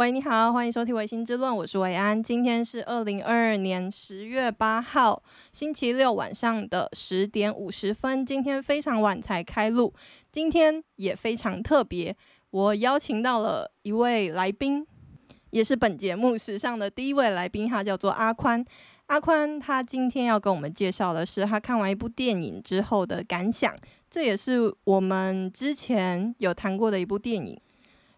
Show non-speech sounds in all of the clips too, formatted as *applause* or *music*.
喂，你好，欢迎收听《维新之论》，我是维安。今天是二零二二年十月八号，星期六晚上的十点五十分。今天非常晚才开录，今天也非常特别，我邀请到了一位来宾，也是本节目史上的第一位来宾，他叫做阿宽。阿宽他今天要跟我们介绍的是他看完一部电影之后的感想，这也是我们之前有谈过的一部电影。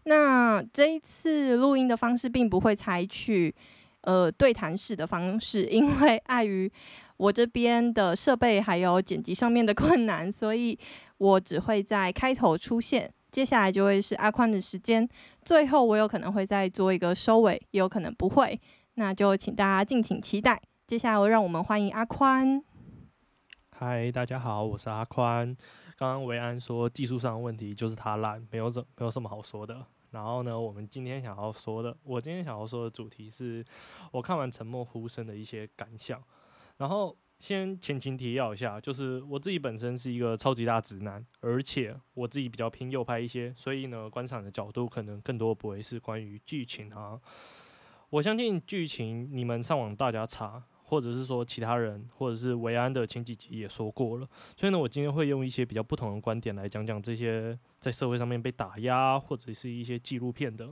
那这一次录音的方式并不会采取呃对谈式的方式，因为碍于我这边的设备还有剪辑上面的困难，所以我只会在开头出现，接下来就会是阿宽的时间，最后我有可能会再做一个收尾，也有可能不会，那就请大家敬请期待。接下来让我们欢迎阿宽。嗨，大家好，我是阿宽。刚刚维安说技术上的问题就是他烂，没有什没有什么好说的。然后呢，我们今天想要说的，我今天想要说的主题是我看完《沉默呼声》的一些感想。然后先前情提要一下，就是我自己本身是一个超级大直男，而且我自己比较偏右派一些，所以呢，观赏的角度可能更多不会是关于剧情啊。我相信剧情，你们上网大家查。或者是说其他人，或者是维安的前几集也说过了，所以呢，我今天会用一些比较不同的观点来讲讲这些在社会上面被打压，或者是一些纪录片的。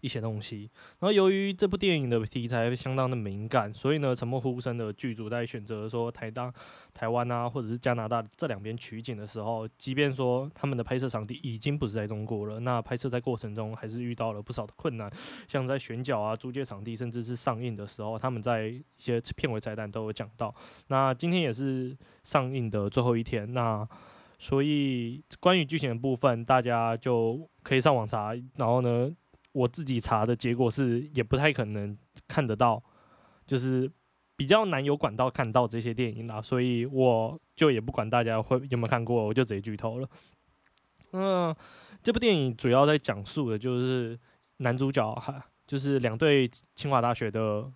一些东西，然后由于这部电影的题材相当的敏感，所以呢，沉默呼声的剧组在选择说台大、台湾啊，或者是加拿大这两边取景的时候，即便说他们的拍摄场地已经不是在中国了，那拍摄在过程中还是遇到了不少的困难，像在选角啊、租借场地，甚至是上映的时候，他们在一些片尾彩蛋都有讲到。那今天也是上映的最后一天，那所以关于剧情的部分，大家就可以上网查，然后呢。我自己查的结果是，也不太可能看得到，就是比较难有管道看到这些电影啦，所以我就也不管大家会有没有看过，我就直接剧透了。嗯，这部电影主要在讲述的就是男主角哈，就是两对清华大学的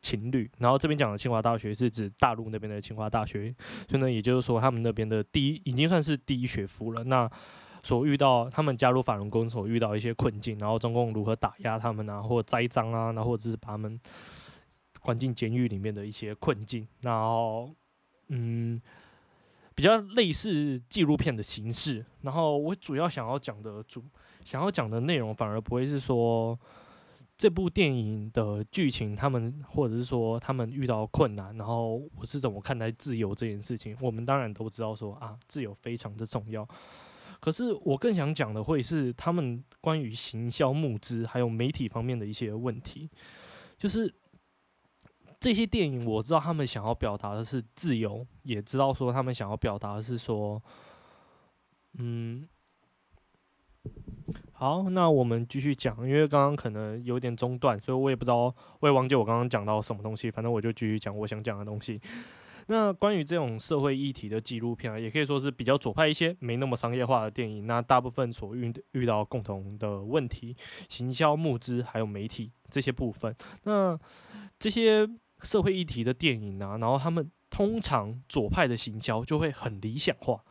情侣，然后这边讲的清华大学是指大陆那边的清华大学，所以呢，也就是说他们那边的第一已经算是第一学府了。那所遇到他们加入法轮功所遇到一些困境，然后中共如何打压他们啊，或栽赃啊，然后或者是把他们关进监狱里面的一些困境，然后嗯，比较类似纪录片的形式。然后我主要想要讲的主想要讲的内容，反而不会是说这部电影的剧情，他们或者是说他们遇到困难，然后我是怎么看待自由这件事情。我们当然都知道说啊，自由非常的重要。可是我更想讲的会是他们关于行销募资还有媒体方面的一些问题，就是这些电影我知道他们想要表达的是自由，也知道说他们想要表达的是说，嗯，好，那我们继续讲，因为刚刚可能有点中断，所以我也不知道，我也忘记我刚刚讲到什么东西，反正我就继续讲我想讲的东西。那关于这种社会议题的纪录片啊，也可以说是比较左派一些，没那么商业化的电影。那大部分所遇遇到共同的问题，行销募资还有媒体这些部分。那这些社会议题的电影啊，然后他们通常左派的行销就会很理想化，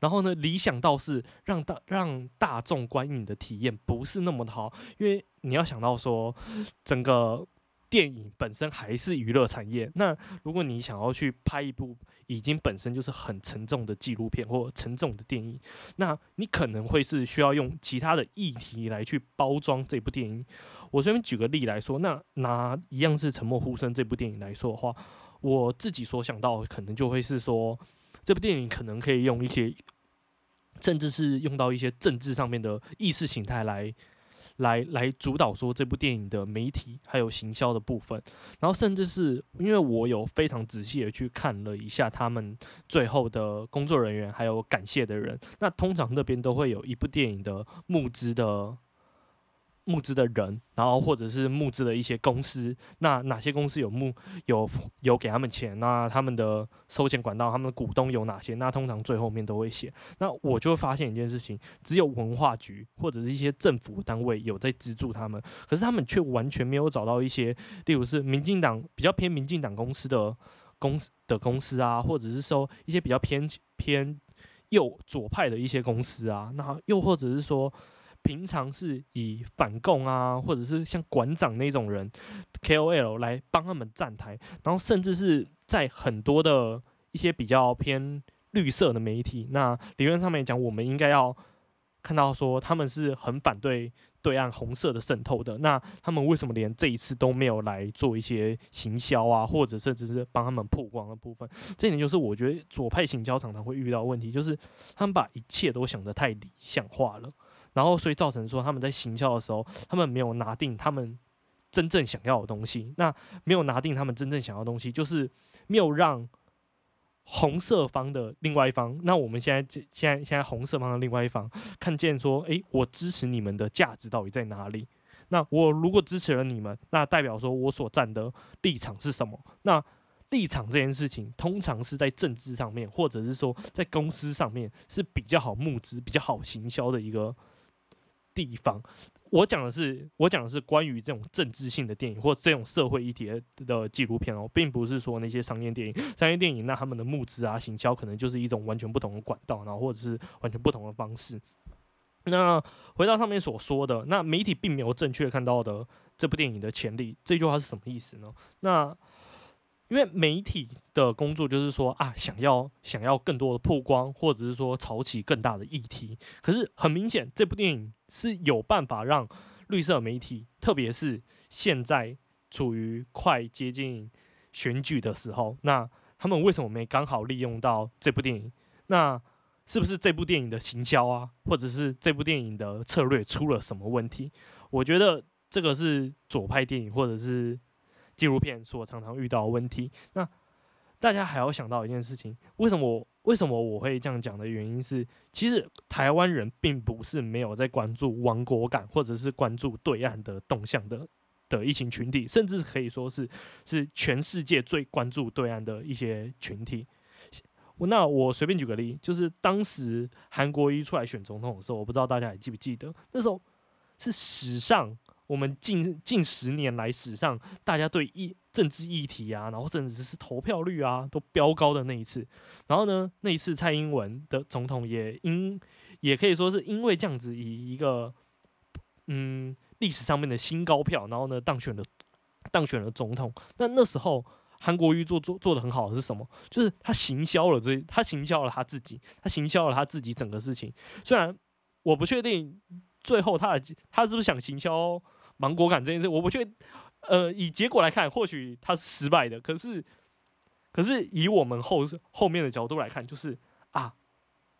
然后呢，理想倒是让大让大众观影的体验不是那么的好，因为你要想到说整个。电影本身还是娱乐产业。那如果你想要去拍一部已经本身就是很沉重的纪录片或沉重的电影，那你可能会是需要用其他的议题来去包装这部电影。我这边举个例来说，那拿一样是《沉默呼声》这部电影来说的话，我自己所想到可能就会是说，这部电影可能可以用一些，甚至是用到一些政治上面的意识形态来。来来主导说这部电影的媒体还有行销的部分，然后甚至是因为我有非常仔细的去看了一下他们最后的工作人员还有感谢的人，那通常那边都会有一部电影的募资的。募资的人，然后或者是募资的一些公司，那哪些公司有募有有给他们钱？那他们的收钱管道，他们的股东有哪些？那通常最后面都会写。那我就会发现一件事情，只有文化局或者是一些政府单位有在资助他们，可是他们却完全没有找到一些，例如是民进党比较偏民进党公司的公司的公司啊，或者是说一些比较偏偏右左派的一些公司啊，那又或者是说。平常是以反共啊，或者是像馆长那种人 KOL 来帮他们站台，然后甚至是在很多的一些比较偏绿色的媒体，那理论上面讲，我们应该要看到说他们是很反对对岸红色的渗透的。那他们为什么连这一次都没有来做一些行销啊，或者甚至是帮他们曝光的部分？这点就是我觉得左派行销常常会遇到问题，就是他们把一切都想得太理想化了。然后，所以造成说他们在行销的时候，他们没有拿定他们真正想要的东西。那没有拿定他们真正想要的东西，就是没有让红色方的另外一方。那我们现在现在现在红色方的另外一方看见说，诶，我支持你们的价值到底在哪里？那我如果支持了你们，那代表说我所站的立场是什么？那立场这件事情，通常是在政治上面，或者是说在公司上面是比较好募资、比较好行销的一个。地方，我讲的是，我讲的是关于这种政治性的电影或这种社会议题的纪录片哦，并不是说那些商业电影。商业电影那他们的募资啊、行销可能就是一种完全不同的管道，然后或者是完全不同的方式。那回到上面所说的，那媒体并没有正确看到的这部电影的潜力，这句话是什么意思呢？那因为媒体的工作就是说啊，想要想要更多的曝光，或者是说炒起更大的议题。可是很明显，这部电影是有办法让绿色媒体，特别是现在处于快接近选举的时候，那他们为什么没刚好利用到这部电影？那是不是这部电影的行销啊，或者是这部电影的策略出了什么问题？我觉得这个是左派电影，或者是。纪录片所常常遇到的问题，那大家还要想到一件事情：为什么为什么我会这样讲的原因是，其实台湾人并不是没有在关注亡国感，或者是关注对岸的动向的的一群群体，甚至可以说是是全世界最关注对岸的一些群体。那我随便举个例，就是当时韩国瑜出来选总统的时候，我不知道大家还记不记得，那时候是史上。我们近近十年来史上，大家对议政治议题啊，然后甚至是投票率啊，都飙高的那一次。然后呢，那一次蔡英文的总统也因也可以说是因为这样子，以一个嗯历史上面的新高票，然后呢当选了当选了总统。那那时候韩国瑜做做做的很好的是什么？就是他行销了这，他行销了他自己，他行销了他自己整个事情。虽然我不确定最后他的他是不是想行销。芒果感这件事，我不确定，呃，以结果来看，或许他是失败的。可是，可是以我们后后面的角度来看，就是啊，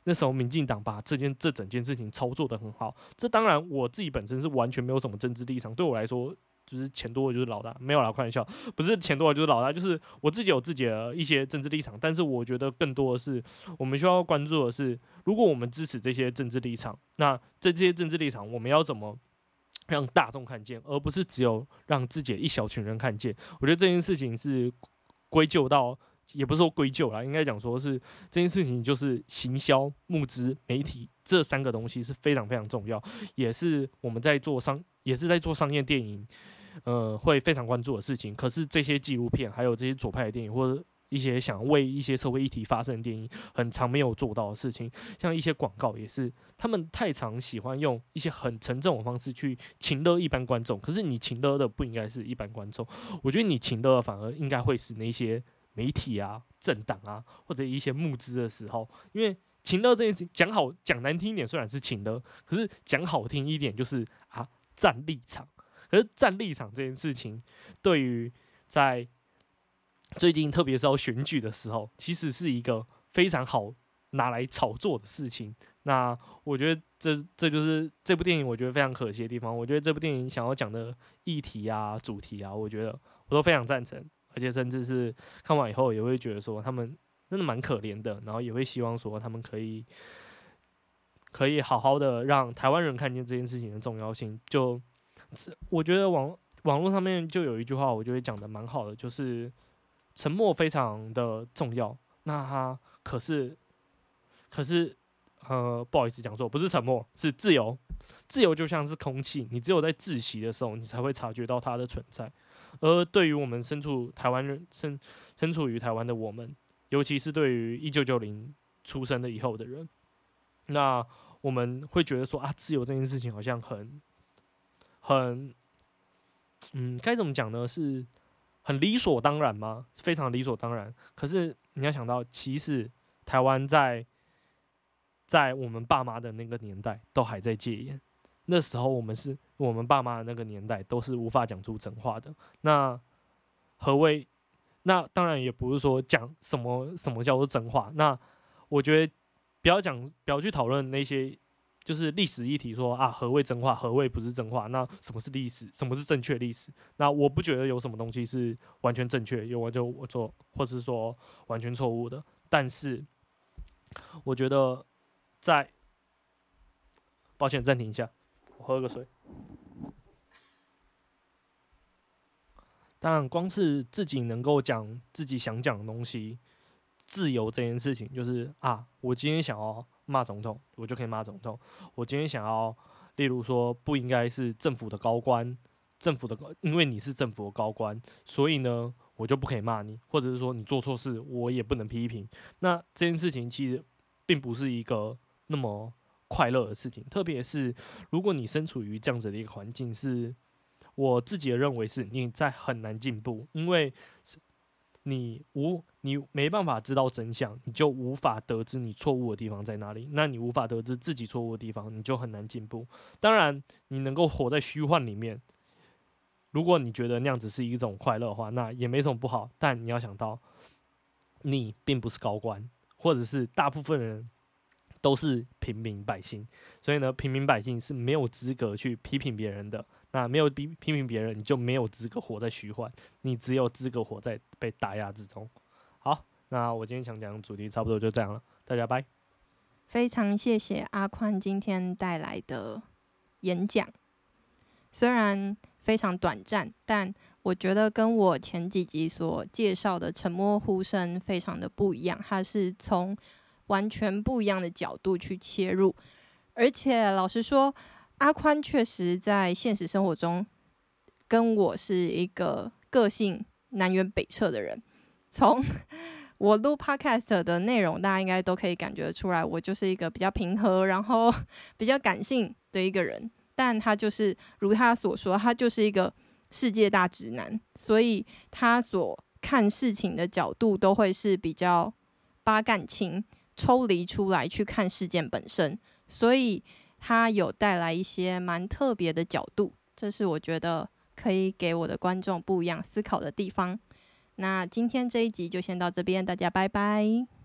那时候民进党把这件这整件事情操作的很好。这当然，我自己本身是完全没有什么政治立场，对我来说，就是钱多的就是老大，没有啦，开玩笑，不是钱多的就是老大，就是我自己有自己的一些政治立场。但是，我觉得更多的是，我们需要关注的是，如果我们支持这些政治立场，那这这些政治立场，我们要怎么？让大众看见，而不是只有让自己一小群人看见。我觉得这件事情是归咎到，也不是说归咎啦，应该讲说是这件事情就是行销、募资、媒体这三个东西是非常非常重要，也是我们在做商，也是在做商业电影，呃，会非常关注的事情。可是这些纪录片，还有这些左派的电影，或者一些想为一些社会议题发声的电影，很常没有做到的事情，像一些广告也是，他们太常喜欢用一些很沉重的方式去情勒一般观众。可是你情勒的不应该是一般观众，我觉得你情勒的反而应该会是那些媒体啊、政党啊，或者一些募资的时候，因为情勒这件事讲好讲难听一点，虽然是情勒，可是讲好听一点就是啊站立场。可是站立场这件事情，对于在最近，特别是要选举的时候，其实是一个非常好拿来炒作的事情。那我觉得这这就是这部电影我觉得非常可惜的地方。我觉得这部电影想要讲的议题啊、主题啊，我觉得我都非常赞成，而且甚至是看完以后也会觉得说他们真的蛮可怜的，然后也会希望说他们可以可以好好的让台湾人看见这件事情的重要性。就我觉得网网络上面就有一句话，我觉得讲的蛮好的，就是。沉默非常的重要，那他可是，可是，呃，不好意思讲错，不是沉默，是自由。自由就像是空气，你只有在窒息的时候，你才会察觉到它的存在。而对于我们身处台湾人，身身处于台湾的我们，尤其是对于一九九零出生的以后的人，那我们会觉得说啊，自由这件事情好像很很，嗯，该怎么讲呢？是很理所当然吗？非常理所当然。可是你要想到，其实台湾在在我们爸妈的那个年代都还在戒严，那时候我们是我们爸妈的那个年代都是无法讲出真话的。那何谓？那当然也不是说讲什么什么叫做真话。那我觉得。不要讲，不要去讨论那些就是历史议题说，啊何谓真话，何谓不是真话？那什么是历史？什么是正确历史？那我不觉得有什么东西是完全正确，有我就我做，或是说完全错误的。但是我觉得在，抱歉，暂停一下，我喝个水。当然，光是自己能够讲自己想讲的东西。自由这件事情，就是啊，我今天想要骂总统，我就可以骂总统。我今天想要，例如说，不应该是政府的高官，政府的高，因为你是政府的高官，所以呢，我就不可以骂你，或者是说你做错事，我也不能批评。那这件事情其实并不是一个那么快乐的事情，特别是如果你身处于这样子的一个环境，是我自己的认为是你在很难进步，因为。你无你没办法知道真相，你就无法得知你错误的地方在哪里。那你无法得知自己错误的地方，你就很难进步。当然，你能够活在虚幻里面，如果你觉得那样子是一种快乐的话，那也没什么不好。但你要想到，你并不是高官，或者是大部分人都是平民百姓，所以呢，平民百姓是没有资格去批评别人的。那没有批批评别人，你就没有资格活在虚幻，你只有资格活在被打压之中。那我今天想讲的主题差不多就这样了，大家拜。非常谢谢阿宽今天带来的演讲，虽然非常短暂，但我觉得跟我前几集所介绍的沉默呼声非常的不一样，它是从完全不一样的角度去切入，而且老实说。阿宽确实在现实生活中跟我是一个个性南辕北辙的人。从我录 Podcast 的内容，大家应该都可以感觉得出来，我就是一个比较平和，然后 *laughs* 比较感性的一个人。但他就是如他所说，他就是一个世界大直男，所以他所看事情的角度都会是比较把感情抽离出来去看事件本身，所以。他有带来一些蛮特别的角度，这是我觉得可以给我的观众不一样思考的地方。那今天这一集就先到这边，大家拜拜。